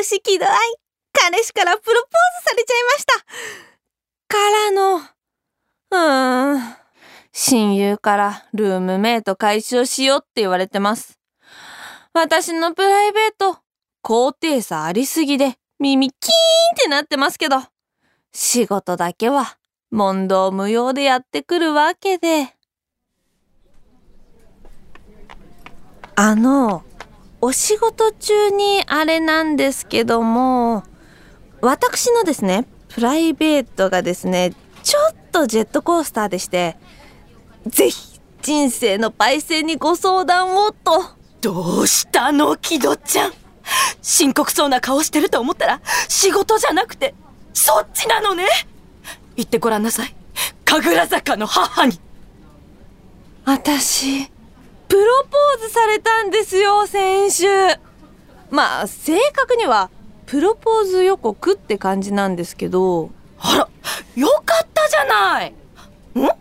私喜怒哀彼氏からプロポーズされちゃいました。からのうーん。親友からルームメイト解消しようって言われてます。私のプライベート高低差ありすぎで耳キーンってなってますけど仕事だけは問答無用でやってくるわけで。あのお仕事中にあれなんですけども私のですねプライベートがですねちょっとジェットコースターでしてぜひ人生のパイセンにご相談をと。どうしたのキドちゃん。深刻そうな顔してると思ったら仕事じゃなくてそっちなのね。言ってごらんなさい。神楽坂の母に。私プロポーズされたんですよ先週。まあ正確にはプロポーズ予告って感じなんですけど。あらよかったじゃない。ん？っ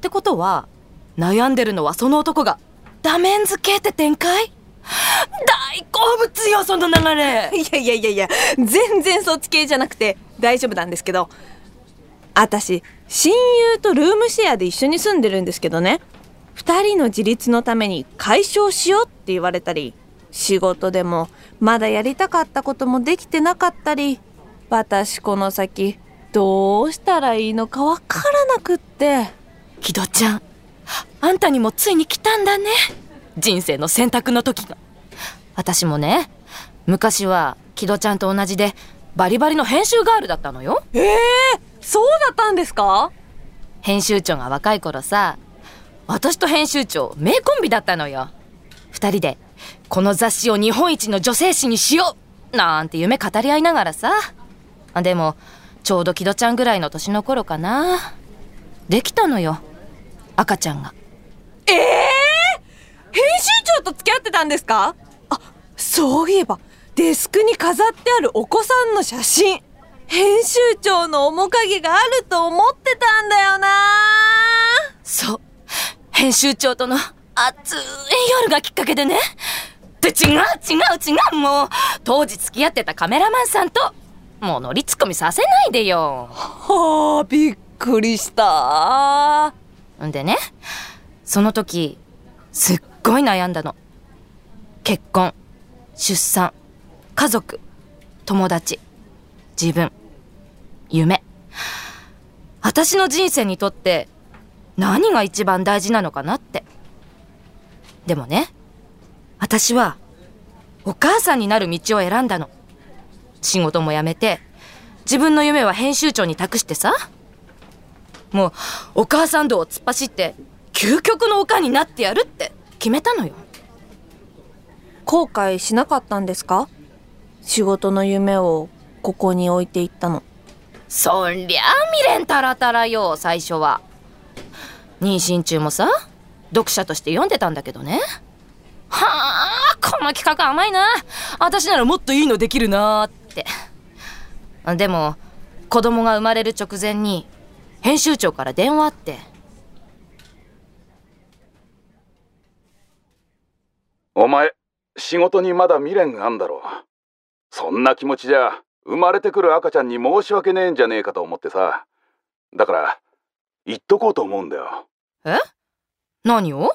てことは悩んでるのはその男がダメンズ系って展開？大好物よその流れ。いやいやいやいや全然そっち系じゃなくて大丈夫なんですけど。私親友とルームシェアで一緒に住んでるんですけどね2人の自立のために解消しようって言われたり仕事でもまだやりたかったこともできてなかったり私この先どうしたらいいのかわからなくって。木戸ちゃんあんたにもついに来たんだね。人生の選択の時が。私もね昔は木戸ちゃんと同じでバリバリの編集ガールだったのよ。ええー、そうだったんですか？編集長が若い頃さ私と編集長名コンビだったのよ。二人でこの雑誌を日本一の女性誌にしようなんて夢語り合いながらさ。でもちょうど木戸ちゃんぐらいの年の頃かな。できたのよ赤ちゃんが。ええー、編集長と付き合ってたんですか？あそういえばデスクに飾ってあるお子さんの写真編集長の面影があると思ってたんだよな。編集長との熱い夜がきっかけでね。で違う違う違う。もう当時付き合ってたカメラマンさんともう乗りツッコミさせないでよ。はあびっくりした。んでねその時すっごい悩んだの。結婚出産家族友達自分夢。私の人生にとって何が一番大事なのかなって。でもね私はお母さんになる道を選んだの。仕事も辞めて自分の夢は編集長に託してさ。もうお母さん道を突っ走って究極のおかんになってやるって決めたのよ。後悔しなかったんですか？仕事の夢をここに置いていったの。そりゃ未練たらたらよ最初は妊娠中もさ読者として読んでたんだけどね。はあこの企画甘いな。私ならもっといいのできるなって。でも子供が生まれる直前に編集長から電話あって。お前仕事にまだ未練があんだろそんな気持ちじゃ生まれてくる赤ちゃんに申し訳ねえんじゃねえかと思ってさ。だから言っとこうと思うんだよ。え？何を？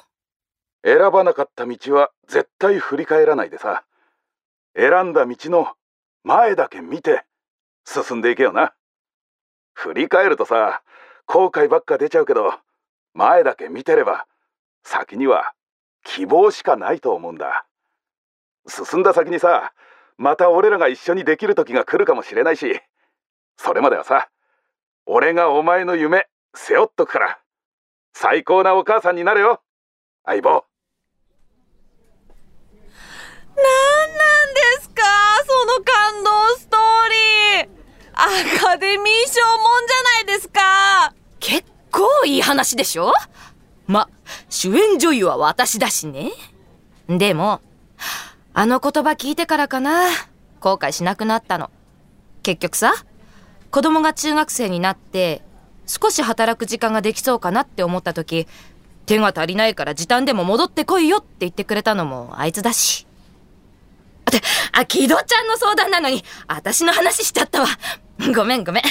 選ばなかった道は絶対振り返らないでさ。選んだ道の前だけ見て進んでいけよな。振り返るとさ後悔ばっか出ちゃうけど前だけ見てれば先には希望しかないと思うんだ。進んだ先にさまた俺らが一緒にできる時が来るかもしれないしそれまではさ俺がお前の夢背負っとくから。最高なお母さんになれよ。相棒。何なんですか？その感動ストーリー。アカデミー賞もんじゃないですか。結構いい話でしょ？ま、主演女優は私だしね。でも、あの言葉聞いてからかな、後悔しなくなったの。結局さ、子供が中学生になって、少し働く時間ができそうかなって思った時、手が足りないから時短でも戻ってこいよって言ってくれたのもあいつだし。で、あ、木戸ちゃんの相談なのに、私の話しちゃったわ。ごめんごめん。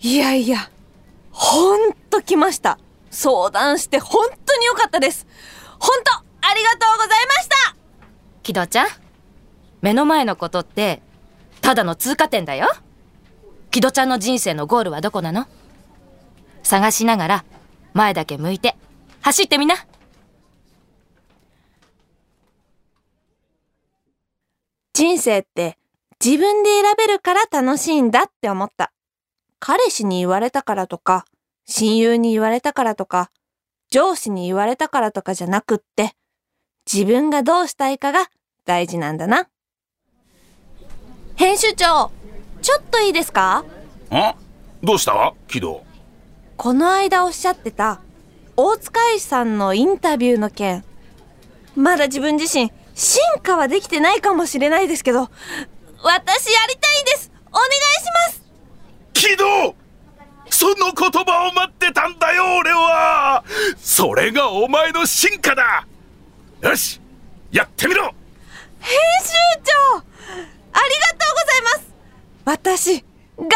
いやいや、ほんと来ました。相談して本当に良かったです。ほんと、ありがとうございました木戸ちゃん、目の前のことって、ただの通過点だよ。木戸ちゃんの人生のゴールはどこなの？探しながら、前だけ向いて、走ってみな。人生って自分で選べるから楽しいんだって思った。彼氏に言われたからとか、親友に言われたからとか、上司に言われたからとかじゃなくって、自分がどうしたいかが大事なんだな。編集長、ちょっといいですか？あどうした？木戸この間おっしゃってた、大塚愛さんのインタビューの件。まだ自分自身、進化はできてないかもしれないですけど、私やりたいんです。お願いします。木戸その言葉を待ってたんだよ俺は。それがお前の進化だ。よしやってみろ。編集長ありがとうございます。私、頑張り